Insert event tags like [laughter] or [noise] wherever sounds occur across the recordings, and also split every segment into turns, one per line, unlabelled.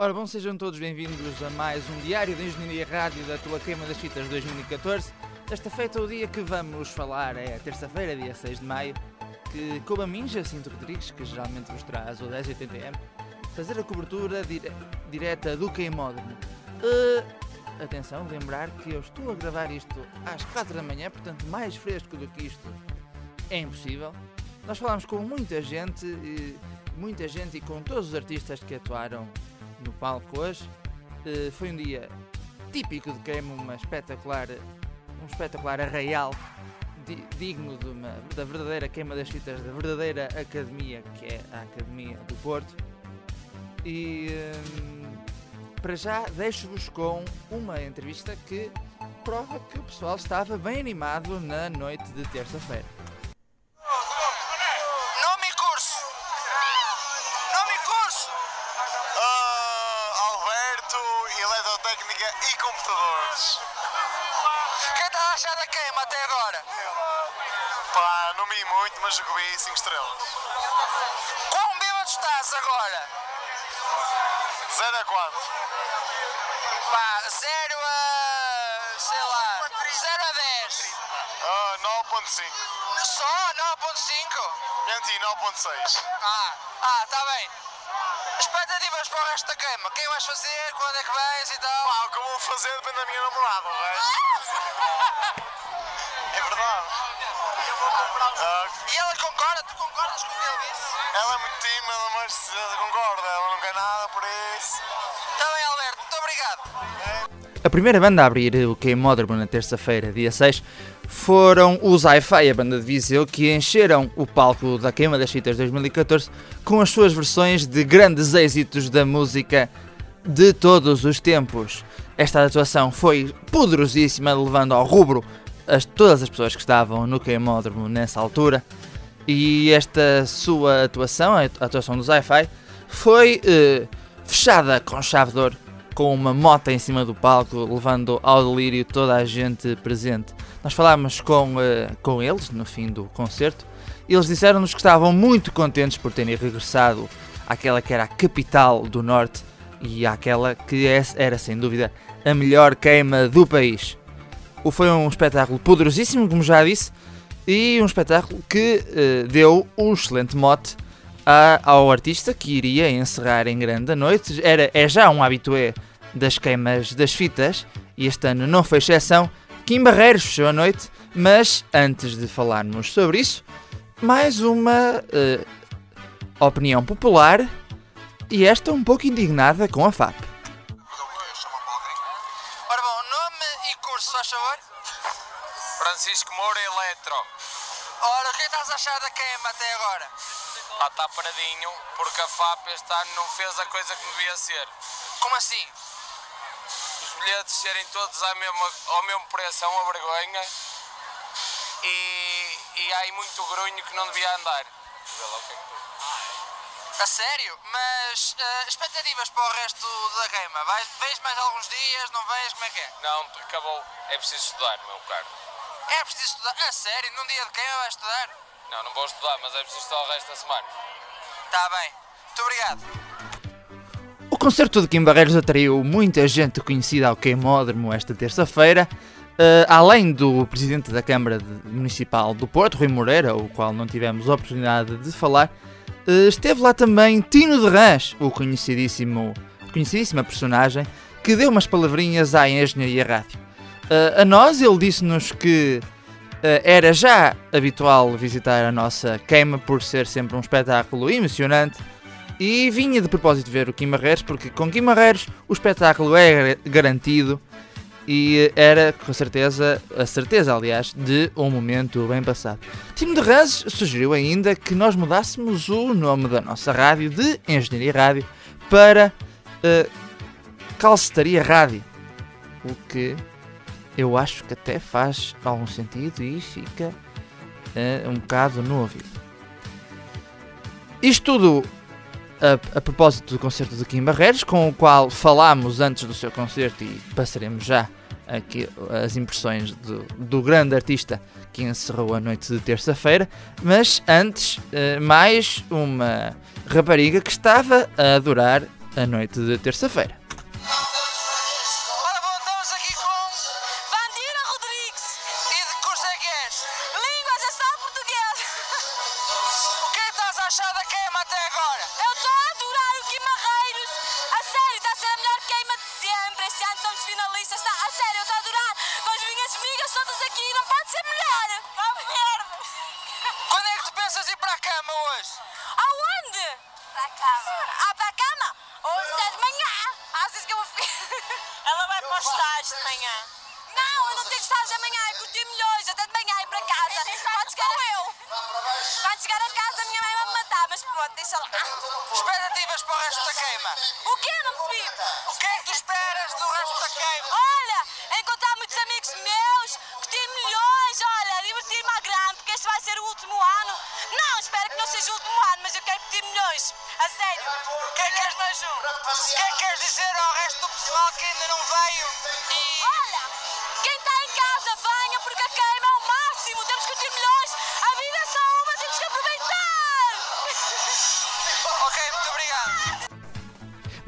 Ora, bom, sejam todos bem-vindos a mais um Diário de Engenharia Rádio da tua Queima das Fitas 2014. Desta feita, o dia que vamos falar é terça-feira, dia 6 de maio, que coube a mim, Jacinto Rodrigues, que geralmente vos traz o 1080M, fazer a cobertura dire direta do queimódromo. Uh, atenção, lembrar que eu estou a gravar isto às 4 da manhã, portanto, mais fresco do que isto é impossível. Nós falámos com muita gente, muita gente e com todos os artistas que atuaram no palco hoje. Uh, foi um dia típico de queima, uma espetacular, um espetacular arraial di digno de uma, da verdadeira queima das fitas, da verdadeira academia, que é a Academia do Porto. E um, para já deixo-vos com uma entrevista que prova que o pessoal estava bem animado na noite de terça-feira.
Computadores.
O que estás a achar da queima até agora?
Pá, não me muito, mas joguei 5 estrelas.
Quão bêbado estás agora?
0 a 4.
Pá, 0 a. sei lá. 0 a 10.
Uh, 9.5.
Só 9.5?
Menti, 9.6.
Ah, ah, tá bem. Expectativas para o resto da queima? Quem vais fazer? Quando é que vais e tal?
Pá, o que eu vou fazer depende da minha namorada, o resto. é verdade.
Uh, e ela concorda? Tu concordas com o que ele disse?
Ela é muito tímida, mas concorda. Ela não quer nada por isso.
Está bem, Alberto. Muito obrigado.
A primeira banda a abrir o Queimódromo na terça-feira, dia 6, foram os Hi-Fi, a banda de Viseu, que encheram o palco da Queima das Fitas 2014 com as suas versões de grandes êxitos da música de todos os tempos. Esta atuação foi poderosíssima, levando ao rubro as, todas as pessoas que estavam no Queimódromo nessa altura. E esta sua atuação, a atuação dos Hi-Fi, foi eh, fechada com chave de ouro, com uma moto em cima do palco, levando ao delírio toda a gente presente. Nós falámos com, uh, com eles no fim do concerto e eles disseram-nos que estavam muito contentes por terem regressado àquela que era a capital do Norte e àquela que é, era sem dúvida a melhor queima do país. Foi um espetáculo poderosíssimo, como já disse, e um espetáculo que uh, deu um excelente mote a, ao artista que iria encerrar em grande a noite. Era, é já um habitué das queimas das fitas e este ano não foi exceção Kim Barreiros fechou a noite, mas antes de falarmos sobre isso, mais uma uh, opinião popular e esta um pouco indignada com a FAP.
Ora bom, nome e curso, faz favor?
Francisco Moura Eletro.
Ora, o que é estás a achar da queima até agora?
Ah, está paradinho, porque a FAP este ano não fez a coisa que devia ser.
Como assim?
bilhetes serem todos ao mesmo, ao mesmo preço é uma vergonha e, e há aí muito grunho que não devia andar.
A sério? Mas uh, expectativas para o resto da queima? Vês mais alguns dias? Não vês? Como é que é?
Não, acabou. É preciso estudar, meu caro.
É preciso estudar? A sério? Num dia de queima vais estudar?
Não, não vou estudar, mas é preciso estudar o resto da semana.
Está bem. Muito obrigado.
O concerto de Kim Barreiros atraiu muita gente conhecida ao Queimódromo esta terça-feira, uh, além do presidente da Câmara Municipal do Porto, Rui Moreira, o qual não tivemos a oportunidade de falar, uh, esteve lá também Tino de Rãs, o conhecidíssimo, conhecidíssima personagem, que deu umas palavrinhas à Engenharia Rádio. Uh, a nós, ele disse-nos que era já habitual visitar a nossa queima por ser sempre um espetáculo emocionante e vinha de propósito ver o Barreiros, porque com Barreiros o espetáculo é garantido e era com certeza, a certeza aliás, de um momento bem passado. Timo de Ranz sugeriu ainda que nós mudássemos o nome da nossa rádio de Engenharia Rádio para uh, Calcetaria Rádio, o que eu acho que até faz algum sentido e fica uh, um bocado no ouvido. Isto tudo a, a, propósito do concerto de Kim Barreiros, com o qual falámos antes do seu concerto e passaremos já aqui as impressões do, do grande artista que encerrou a noite de terça-feira, mas antes, uh, mais uma rapariga que estava a adorar
a noite de terça-feira.
Queima até agora?
Eu estou a adorar o Guimarreiros. A sério, está a ser a melhor queima de sempre. Este ano somos finalistas. Está, a sério, eu estou a adorar. Com as minhas amigas todas aqui, não pode ser melhor. Cabo Verde.
Quando é que tu pensas ir para a cama hoje?
Aonde? Para a cama. Ah, para a cama? Hoje é de manhã. Achas que eu vou [laughs] Ela vai para o estágio de manhã. Não, eu não tenho estágio amanhã. Eu curti milhões, até de manhã ir para casa. Quando chegar eu. Quando chegar a casa, a minha mãe vai Mas pronto, deixa lá.
Expectativas para o resto da queima?
O quê? Não percebi.
O que é que tu esperas do resto da queima?
Olha,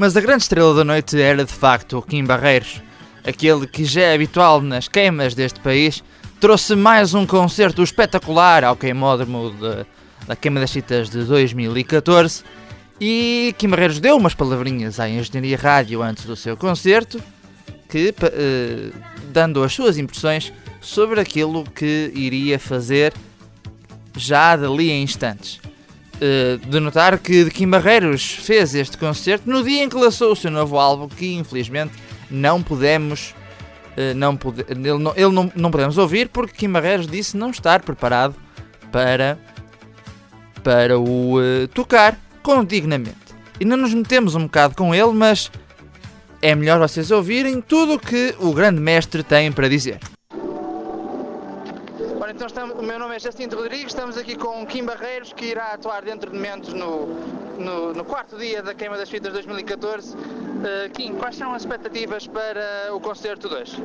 Mas a
grande estrela da noite era de facto Kim Barreiros, aquele que já é habitual nas queimas deste país, trouxe mais um concerto espetacular ao queimódromo de- da Queima das Citas de 2014 e Kim Barreiros deu umas palavrinhas à Engenharia Rádio antes do seu concerto, que, eh, dando as suas impressões sobre aquilo que iria fazer já dali a instantes. Uh, de notar que Kim Barreiros fez este concerto no dia em que lançou o seu novo álbum, que infelizmente não podemos. uh, não pode, ele não, ele não, não podemos ouvir porque Kim Barreiros disse não estar preparado para, para o uh, tocar com dignamente. E não nos metemos um bocado com ele, mas é melhor vocês ouvirem tudo o que o grande mestre tem para dizer. Então estamos, o meu nome é Jacinto Rodrigues, estamos aqui com Kim Barreiros, que irá atuar dentro de momentos no, no, no quarto dia da Queima das Fitas 2014. Uh, Kim, quais são as expectativas para o concerto 2?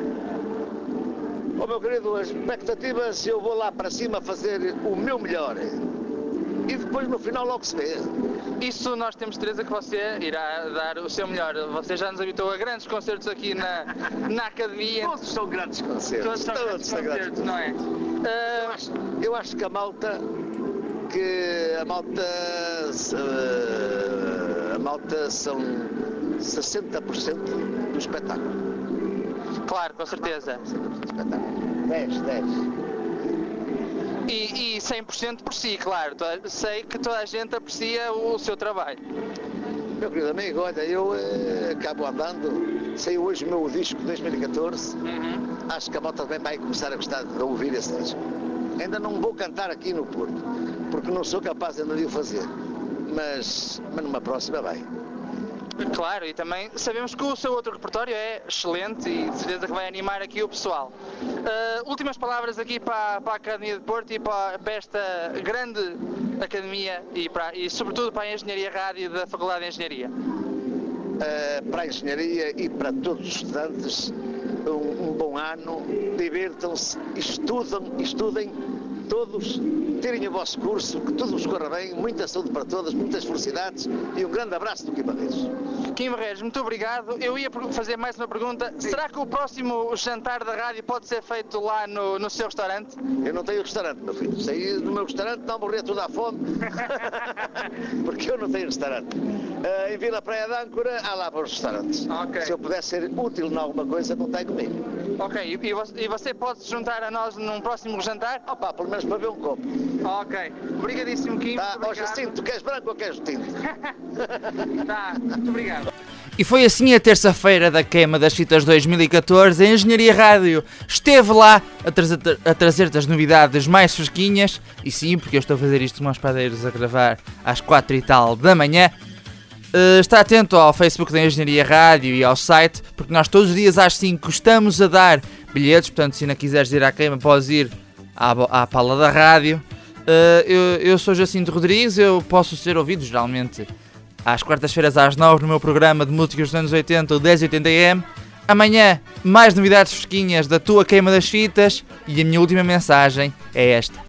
Ó meu querido, as expectativas eu vou lá para cima fazer o meu melhor. E depois no final logo se vê.
Isso nós temos certeza que você irá dar o seu melhor. Você já nos habitou a grandes concertos aqui na, na academia.
Todos são grandes concertos.
Todos são grandes
são
concertos, não é?
Eu acho, eu acho que a malta que a malta se- a malta são 60% do espetáculo.
claro, com certeza.
60% do espetáculo. 10, 10.
E, e 100% por si, claro. Sei que toda a gente aprecia o seu trabalho.
Meu querido amigo, olha, eu eh, acabo andando, saiu hoje o meu disco de 2014, acho que a malta também vai começar a gostar de ouvir esse disco. Ainda não vou cantar aqui no Porto, porque não sou capaz ainda de o fazer, mas, mas numa próxima vai.
Claro, e também sabemos que o seu outro repertório é excelente e de certeza que vai animar aqui o pessoal. Uh, últimas palavras aqui para, para a Academia de Porto e para, para esta grande academia e, para, e sobretudo para a Engenharia Rádio da Faculdade de Engenharia.
Eh, para a engenharia e para todos os estudantes, um, um bom ano, divirtam-se, estudam, estudem todos, tirem o vosso curso, que tudo vos corra bem, muita saúde para todos, muitas felicidades e um grande abraço do Guimarães.
Kim Barreiros, muito obrigado. Eu ia fazer mais uma pergunta. Será que o próximo jantar da rádio pode ser feito lá no, no seu restaurante?
Eu não tenho restaurante, meu filho. Saí do meu restaurante, não morrer tudo à fome. [laughs] Porque eu não tenho restaurante. Eh, em Vila Praia de Âncora, há lá bons restaurantes.
Ok.
Se eu puder ser útil em alguma coisa, contem comigo.
Ok, e, e você, e você pode se juntar a nós num próximo jantar?
Opa, pelo menos para ver um copo.
Ok. Obrigadíssimo, Kim.
Tá?
muito
Ó
obrigado.
Jacinto, tu queres branco ou queres tinto? [laughs]
Tá, muito obrigado.
E foi assim a terça-feira da queima das fitas 2014. A Engenharia Rádio esteve lá a trazer- a trazer-te as novidades mais fresquinhas. E sim, porque eu estou a fazer isto com os padeiros a gravar às 4 e tal da manhã. Uh, está atento ao Facebook da Engenharia Rádio e ao site, porque nós todos os dias às 5 estamos a dar bilhetes. Portanto, se ainda quiseres ir à queima, podes ir à, à pala da rádio. Uh, eu, eu sou Jacinto Rodrigues, eu posso ser ouvido geralmente às quartas-feiras às 9 no meu programa de músicas dos anos 80, o 1080M. Amanhã, mais novidades fresquinhas da tua queima das fitas e a minha última mensagem é esta.